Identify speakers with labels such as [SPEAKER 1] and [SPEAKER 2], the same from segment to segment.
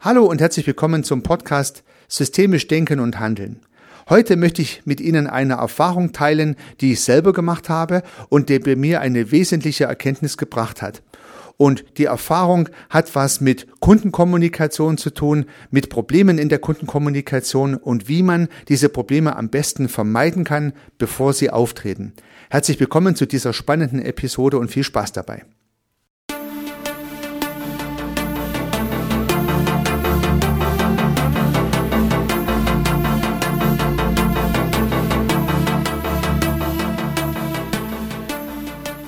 [SPEAKER 1] Hallo und herzlich willkommen zum Podcast Systemisch Denken und Handeln. Heute möchte ich mit Ihnen eine Erfahrung teilen, die ich selber gemacht habe und die bei mir eine wesentliche Erkenntnis gebracht hat. Und die Erfahrung hat was mit Kundenkommunikation zu tun, mit Problemen in der Kundenkommunikation und wie man diese Probleme am besten vermeiden kann, bevor sie auftreten. Herzlich willkommen zu dieser spannenden Episode und viel Spaß dabei.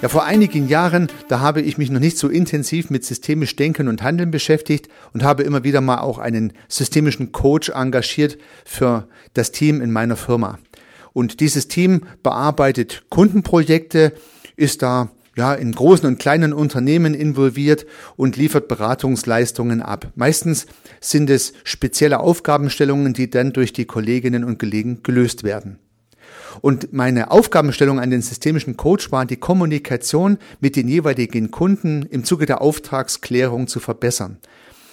[SPEAKER 1] Ja, vor einigen Jahren, da habe ich mich noch nicht so intensiv mit systemisch Denken und Handeln beschäftigt und habe immer wieder mal auch einen systemischen Coach engagiert für das Team in meiner Firma. Und dieses Team bearbeitet Kundenprojekte, ist da ja, in großen und kleinen Unternehmen involviert und liefert Beratungsleistungen ab. Meistens sind es spezielle Aufgabenstellungen, die dann durch die Kolleginnen und Kollegen gelöst werden. Und meine Aufgabenstellung an den systemischen Coach war, die Kommunikation mit den jeweiligen Kunden im Zuge der Auftragsklärung zu verbessern.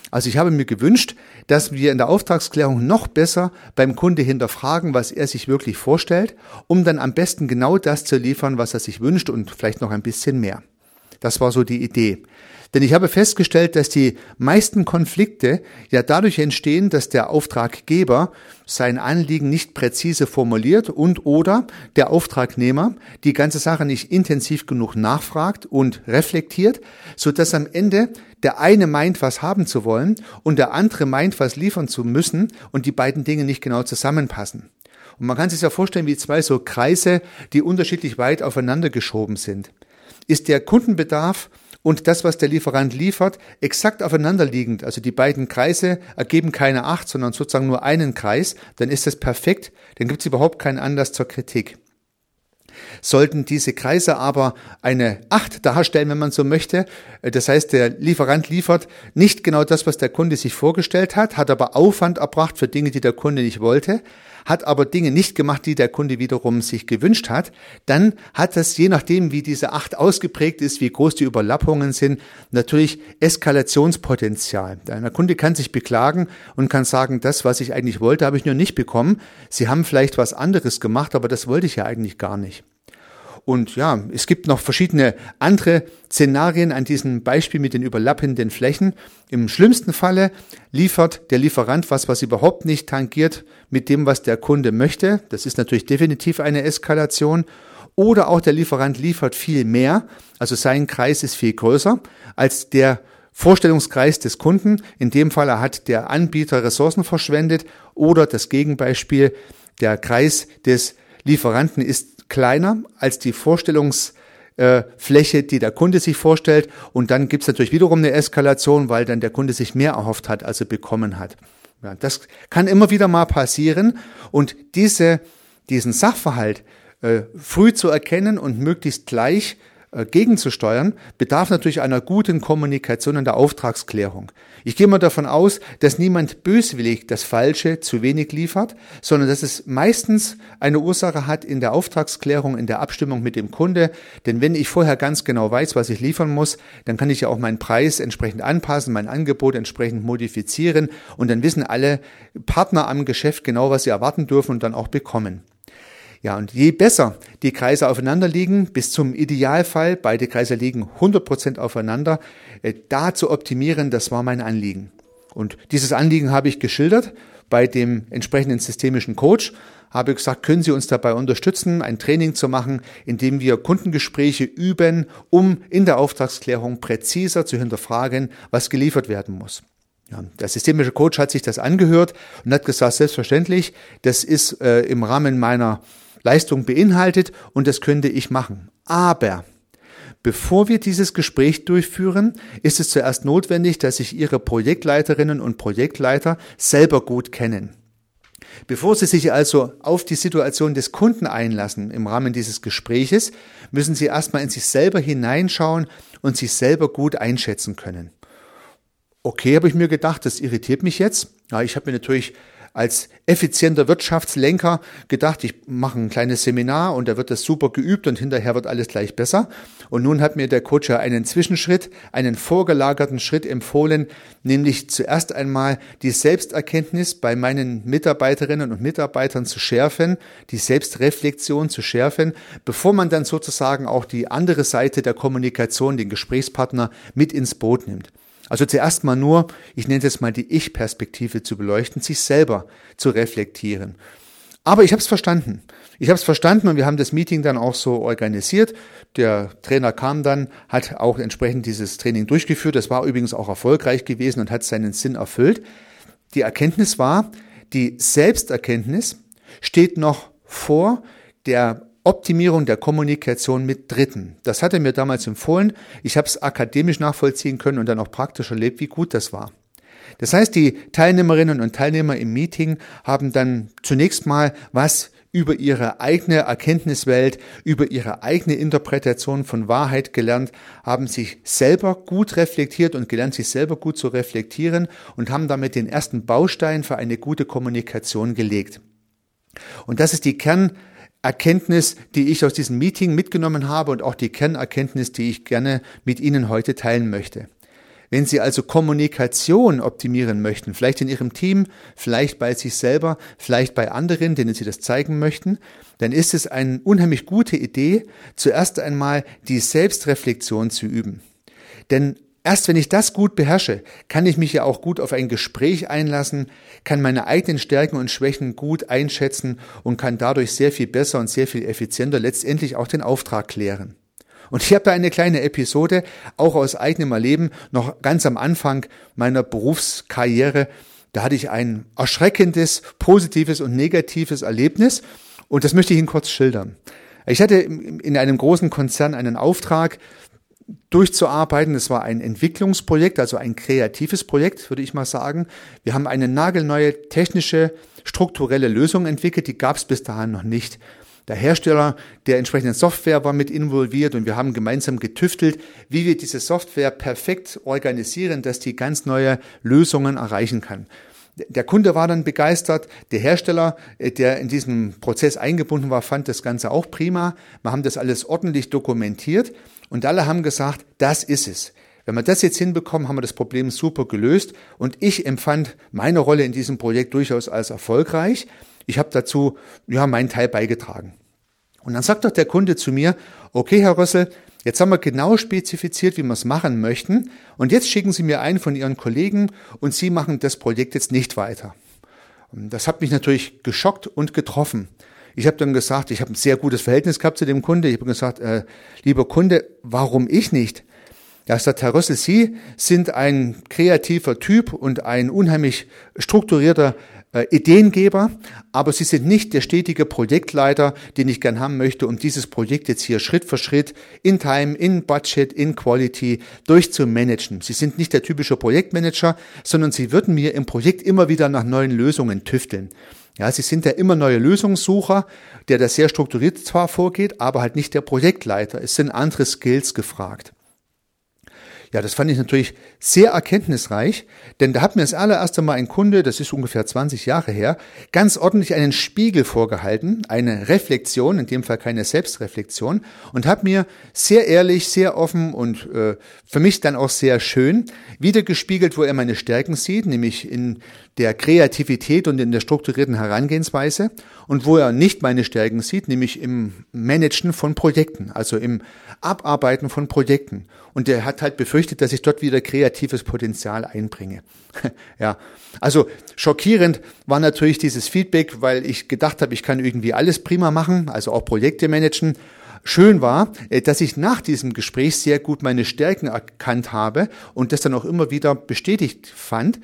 [SPEAKER 1] Also ich habe mir gewünscht, dass wir in der Auftragsklärung noch besser beim Kunde hinterfragen, was er sich wirklich vorstellt, um dann am besten genau das zu liefern, was er sich wünscht und vielleicht noch ein bisschen mehr. Das war so die Idee. Denn ich habe festgestellt, dass die meisten Konflikte ja dadurch entstehen, dass der Auftraggeber sein Anliegen nicht präzise formuliert und oder der Auftragnehmer die ganze Sache nicht intensiv genug nachfragt und reflektiert, so dass am Ende der eine meint, was haben zu wollen und der andere meint, was liefern zu müssen und die beiden Dinge nicht genau zusammenpassen. Und man kann sich ja vorstellen wie zwei so Kreise, die unterschiedlich weit aufeinander geschoben sind. Ist der Kundenbedarf und das, was der Lieferant liefert, exakt aufeinanderliegend, also die beiden Kreise ergeben keine acht, sondern sozusagen nur einen Kreis, dann ist das perfekt, dann gibt es überhaupt keinen Anlass zur Kritik. Sollten diese Kreise aber eine Acht darstellen, wenn man so möchte, äh, das heißt, der Lieferant liefert nicht genau das, was der Kunde sich vorgestellt hat, hat aber Aufwand erbracht für Dinge, die der Kunde nicht wollte, hat aber Dinge nicht gemacht, die der Kunde wiederum sich gewünscht hat, dann hat das, je nachdem, wie diese Acht ausgeprägt ist, wie groß die Überlappungen sind, natürlich Eskalationspotenzial. Der Kunde kann sich beklagen und kann sagen, das, was ich eigentlich wollte, habe ich nur nicht bekommen. Sie haben vielleicht was anderes gemacht, aber das wollte ich ja eigentlich gar nicht. Und ja, es gibt noch verschiedene andere Szenarien an diesem Beispiel mit den überlappenden Flächen. Im schlimmsten Falle liefert der Lieferant was, was überhaupt nicht tangiert mit dem, was der Kunde möchte. Das ist natürlich definitiv eine Eskalation. Oder auch der Lieferant liefert viel mehr, also sein Kreis ist viel größer als der Vorstellungskreis des Kunden. In dem Fall hat der Anbieter Ressourcen verschwendet oder das Gegenbeispiel, der Kreis des Lieferanten ist kleiner als die Vorstellungsfläche, die der Kunde sich vorstellt. Und dann gibt es natürlich wiederum eine Eskalation, weil dann der Kunde sich mehr erhofft hat, als er bekommen hat. Ja, das kann immer wieder mal passieren. Und diese, diesen Sachverhalt äh, früh zu erkennen und möglichst gleich gegenzusteuern, bedarf natürlich einer guten Kommunikation in der Auftragsklärung. Ich gehe mal davon aus, dass niemand böswillig das Falsche zu wenig liefert, sondern dass es meistens eine Ursache hat in der Auftragsklärung, in der Abstimmung mit dem Kunde. Denn wenn ich vorher ganz genau weiß, was ich liefern muss, dann kann ich ja auch meinen Preis entsprechend anpassen, mein Angebot entsprechend modifizieren und dann wissen alle Partner am Geschäft genau, was sie erwarten dürfen und dann auch bekommen. Ja, und je besser die Kreise aufeinander liegen, bis zum Idealfall, beide Kreise liegen 100% aufeinander, äh, da zu optimieren, das war mein Anliegen. Und dieses Anliegen habe ich geschildert bei dem entsprechenden systemischen Coach, habe gesagt, können Sie uns dabei unterstützen, ein Training zu machen, in dem wir Kundengespräche üben, um in der Auftragsklärung präziser zu hinterfragen, was geliefert werden muss. Ja, der systemische Coach hat sich das angehört und hat gesagt, selbstverständlich, das ist äh, im Rahmen meiner Leistung beinhaltet und das könnte ich machen. Aber Bevor wir dieses Gespräch durchführen, ist es zuerst notwendig, dass sich Ihre Projektleiterinnen und Projektleiter selber gut kennen. Bevor Sie sich also auf die Situation des Kunden einlassen im Rahmen dieses Gespräches, müssen Sie erstmal in sich selber hineinschauen und sich selber gut einschätzen können. Okay, habe ich mir gedacht, das irritiert mich jetzt. Ja, ich habe mir natürlich als effizienter Wirtschaftslenker gedacht, ich mache ein kleines Seminar und da wird das super geübt und hinterher wird alles gleich besser. Und nun hat mir der Coach ja einen Zwischenschritt, einen vorgelagerten Schritt empfohlen, nämlich zuerst einmal die Selbsterkenntnis bei meinen Mitarbeiterinnen und Mitarbeitern zu schärfen, die Selbstreflexion zu schärfen, bevor man dann sozusagen auch die andere Seite der Kommunikation, den Gesprächspartner mit ins Boot nimmt. Also zuerst mal nur, ich nenne es jetzt mal die Ich-Perspektive zu beleuchten, sich selber zu reflektieren. Aber ich habe es verstanden. Ich habe es verstanden und wir haben das Meeting dann auch so organisiert. Der Trainer kam dann, hat auch entsprechend dieses Training durchgeführt. Das war übrigens auch erfolgreich gewesen und hat seinen Sinn erfüllt. Die Erkenntnis war, die Selbsterkenntnis steht noch vor der Optimierung der Kommunikation mit Dritten. Das hat er mir damals empfohlen. Ich habe es akademisch nachvollziehen können und dann auch praktisch erlebt, wie gut das war. Das heißt, die Teilnehmerinnen und Teilnehmer im Meeting haben dann zunächst mal was über ihre eigene Erkenntniswelt, über ihre eigene Interpretation von Wahrheit gelernt, haben sich selber gut reflektiert und gelernt, sich selber gut zu reflektieren und haben damit den ersten Baustein für eine gute Kommunikation gelegt. Und das ist die Kern Erkenntnis, die ich aus diesem Meeting mitgenommen habe und auch die Kernerkenntnis, die ich gerne mit Ihnen heute teilen möchte. Wenn Sie also Kommunikation optimieren möchten, vielleicht in Ihrem Team, vielleicht bei sich selber, vielleicht bei anderen, denen Sie das zeigen möchten, dann ist es eine unheimlich gute Idee, zuerst einmal die Selbstreflexion zu üben. Denn Erst wenn ich das gut beherrsche, kann ich mich ja auch gut auf ein Gespräch einlassen, kann meine eigenen Stärken und Schwächen gut einschätzen und kann dadurch sehr viel besser und sehr viel effizienter letztendlich auch den Auftrag klären. Und ich habe da eine kleine Episode, auch aus eigenem Erleben, noch ganz am Anfang meiner Berufskarriere. Da hatte ich ein erschreckendes, positives und negatives Erlebnis und das möchte ich Ihnen kurz schildern. Ich hatte in einem großen Konzern einen Auftrag durchzuarbeiten. Es war ein Entwicklungsprojekt, also ein kreatives Projekt, würde ich mal sagen. Wir haben eine nagelneue technische, strukturelle Lösung entwickelt, die gab es bis dahin noch nicht. Der Hersteller der entsprechenden Software war mit involviert und wir haben gemeinsam getüftelt, wie wir diese Software perfekt organisieren, dass die ganz neue Lösungen erreichen kann. Der Kunde war dann begeistert, der Hersteller, äh, der in diesem Prozess eingebunden war, fand das Ganze auch prima. Wir haben das alles ordentlich dokumentiert und alle haben gesagt, das ist es. Wenn wir das jetzt hinbekommen, haben wir das Problem super gelöst. Und ich empfand meine Rolle in diesem Projekt durchaus als erfolgreich. Ich habe dazu ja meinen Teil beigetragen. Und dann sagt doch der Kunde zu mir, okay, Herr Rössel, jetzt haben wir genau spezifiziert, wie wir es machen möchten. Und jetzt schicken Sie mir einen von Ihren Kollegen und Sie machen das Projekt jetzt nicht weiter. Das hat mich natürlich geschockt und getroffen. Ich habe dann gesagt, ich habe ein sehr gutes Verhältnis gehabt zu dem Kunde. Ich habe gesagt, äh, lieber Kunde, warum ich nicht? Ja, Rössel, Sie sind ein kreativer Typ und ein unheimlich strukturierter äh, Ideengeber, aber Sie sind nicht der stetige Projektleiter, den ich gern haben möchte, um dieses Projekt jetzt hier Schritt für Schritt in Time, in Budget, in Quality durchzumanagen. Sie sind nicht der typische Projektmanager, sondern Sie würden mir im Projekt immer wieder nach neuen Lösungen tüfteln. Ja, sie sind der immer neue Lösungssucher, der da sehr strukturiert zwar vorgeht, aber halt nicht der Projektleiter. Es sind andere Skills gefragt. Ja, das fand ich natürlich sehr erkenntnisreich, denn da hat mir das allererste Mal ein Kunde, das ist ungefähr 20 Jahre her, ganz ordentlich einen Spiegel vorgehalten, eine Reflexion, in dem Fall keine Selbstreflexion, und hat mir sehr ehrlich, sehr offen und äh, für mich dann auch sehr schön wiedergespiegelt, wo er meine Stärken sieht, nämlich in der Kreativität und in der strukturierten Herangehensweise und wo er nicht meine Stärken sieht, nämlich im Managen von Projekten, also im Abarbeiten von Projekten. Und er hat halt befürchtet, dass ich dort wieder kreatives Potenzial einbringe. ja, also schockierend war natürlich dieses Feedback, weil ich gedacht habe, ich kann irgendwie alles prima machen, also auch Projekte managen. Schön war, äh, dass ich nach diesem Gespräch sehr gut meine Stärken erkannt habe und das dann auch immer wieder bestätigt fand.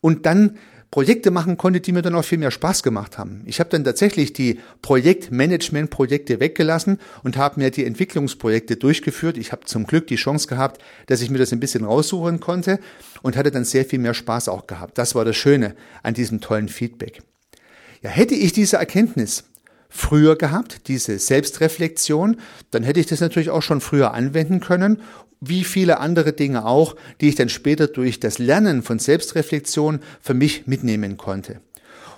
[SPEAKER 1] Und dann Projekte machen konnte, die mir dann auch viel mehr Spaß gemacht haben. Ich habe dann tatsächlich die Projektmanagement-Projekte weggelassen und habe mir die Entwicklungsprojekte durchgeführt. Ich habe zum Glück die Chance gehabt, dass ich mir das ein bisschen raussuchen konnte und hatte dann sehr viel mehr Spaß auch gehabt. Das war das Schöne an diesem tollen Feedback. Ja, hätte ich diese Erkenntnis früher gehabt, diese Selbstreflexion, dann hätte ich das natürlich auch schon früher anwenden können wie viele andere Dinge auch, die ich dann später durch das Lernen von Selbstreflexion für mich mitnehmen konnte.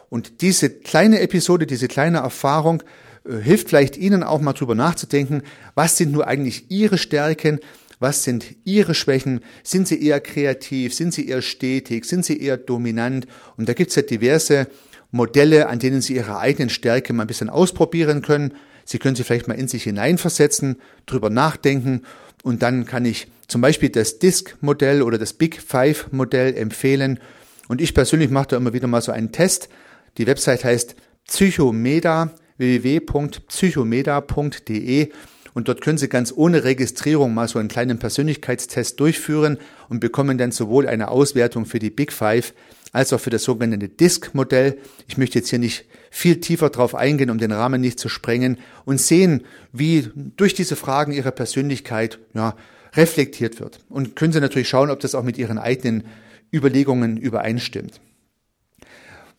[SPEAKER 1] Und diese kleine Episode, diese kleine Erfahrung äh, hilft vielleicht Ihnen auch mal drüber nachzudenken, was sind nur eigentlich Ihre Stärken, was sind Ihre Schwächen, sind Sie eher kreativ, sind Sie eher stetig, sind Sie eher dominant. Und da gibt es ja diverse Modelle, an denen Sie Ihre eigenen Stärke mal ein bisschen ausprobieren können. Sie können sie vielleicht mal in sich hineinversetzen, drüber nachdenken und dann kann ich zum Beispiel das DISC-Modell oder das Big Five-Modell empfehlen. Und ich persönlich mache da immer wieder mal so einen Test. Die Website heißt Psychomeda, www.psychomeda.de und dort können Sie ganz ohne Registrierung mal so einen kleinen Persönlichkeitstest durchführen und bekommen dann sowohl eine Auswertung für die Big Five als auch für das sogenannte Disk-Modell. Ich möchte jetzt hier nicht viel tiefer drauf eingehen, um den Rahmen nicht zu sprengen und sehen, wie durch diese Fragen Ihre Persönlichkeit ja, reflektiert wird. Und können Sie natürlich schauen, ob das auch mit Ihren eigenen Überlegungen übereinstimmt.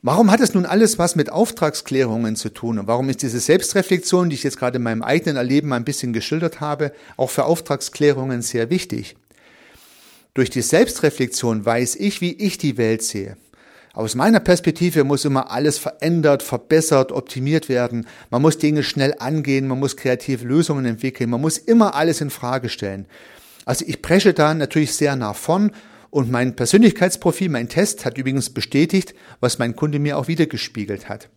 [SPEAKER 1] Warum hat es nun alles was mit Auftragsklärungen zu tun? Und warum ist diese Selbstreflexion, die ich jetzt gerade in meinem eigenen Erleben ein bisschen geschildert habe, auch für Auftragsklärungen sehr wichtig? Durch die Selbstreflexion weiß ich, wie ich die Welt sehe. Aus meiner Perspektive muss immer alles verändert, verbessert, optimiert werden. Man muss Dinge schnell angehen, man muss kreative Lösungen entwickeln, man muss immer alles in Frage stellen. Also ich presche da natürlich sehr nah vorn und mein Persönlichkeitsprofil, mein Test hat übrigens bestätigt, was mein Kunde mir auch wiedergespiegelt hat.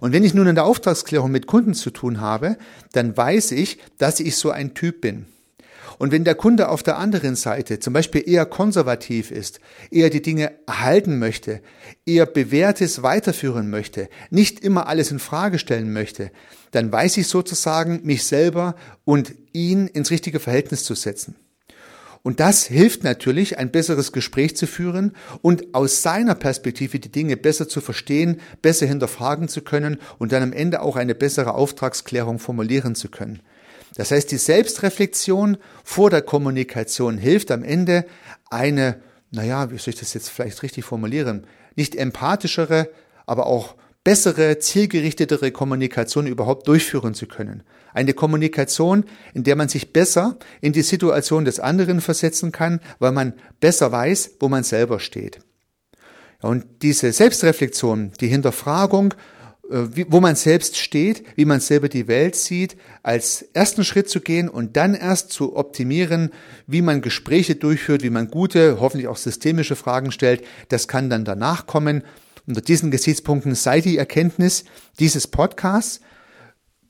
[SPEAKER 1] Und wenn ich nun in der Auftragsklärung mit Kunden zu tun habe, dann weiß ich, dass ich so ein Typ bin. Und wenn der Kunde auf der anderen Seite zum Beispiel eher konservativ ist, eher die Dinge erhalten möchte, eher bewährtes weiterführen möchte, nicht immer alles in Frage stellen möchte, dann weiß ich sozusagen, mich selber und ihn ins richtige Verhältnis zu setzen. Und das hilft natürlich, ein besseres Gespräch zu führen und aus seiner Perspektive die Dinge besser zu verstehen, besser hinterfragen zu können und dann am Ende auch eine bessere Auftragsklärung formulieren zu können. Das heißt, die Selbstreflexion vor der Kommunikation hilft am Ende eine, naja, wie soll ich das jetzt vielleicht richtig formulieren, nicht empathischere, aber auch bessere, zielgerichtetere Kommunikation überhaupt durchführen zu können. Eine Kommunikation, in der man sich besser in die Situation des anderen versetzen kann, weil man besser weiß, wo man selber steht. Und diese Selbstreflexion, die Hinterfragung, äh, wo man selbst steht, wie man selber die Welt sieht, als ersten Schritt zu gehen und dann erst zu optimieren, wie man Gespräche durchführt, wie man gute, hoffentlich auch systemische Fragen stellt, das kann dann danach kommen. Unter diesen Gesichtspunkten sei die Erkenntnis dieses Podcasts,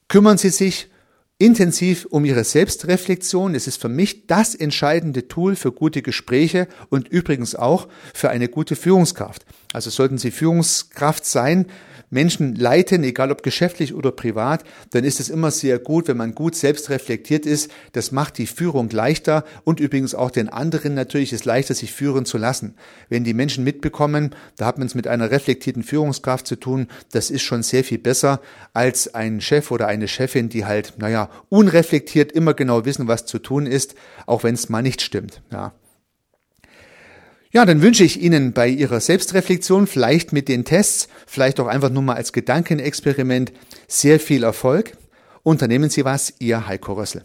[SPEAKER 1] kümmern Sie sich intensiv um Ihre Selbstreflexion. Es ist für mich das entscheidende Tool für gute Gespräche und übrigens auch für eine gute Führungskraft. Also sollten Sie Führungskraft sein, Menschen leiten, egal ob geschäftlich oder privat, dann ist es immer sehr gut, wenn man gut selbst reflektiert ist. Das macht die Führung leichter und übrigens auch den anderen natürlich ist leichter, sich führen zu lassen. Wenn die Menschen mitbekommen, da hat man es mit einer reflektierten Führungskraft zu tun, das ist schon sehr viel besser als ein Chef oder eine Chefin, die halt, naja, unreflektiert immer genau wissen, was zu tun ist, auch wenn es mal nicht stimmt. Ja. Ja, dann wünsche ich Ihnen bei Ihrer Selbstreflexion, vielleicht mit den Tests, vielleicht auch einfach nur mal als Gedankenexperiment, sehr viel Erfolg. Unternehmen Sie was, Ihr Heiko Rössel.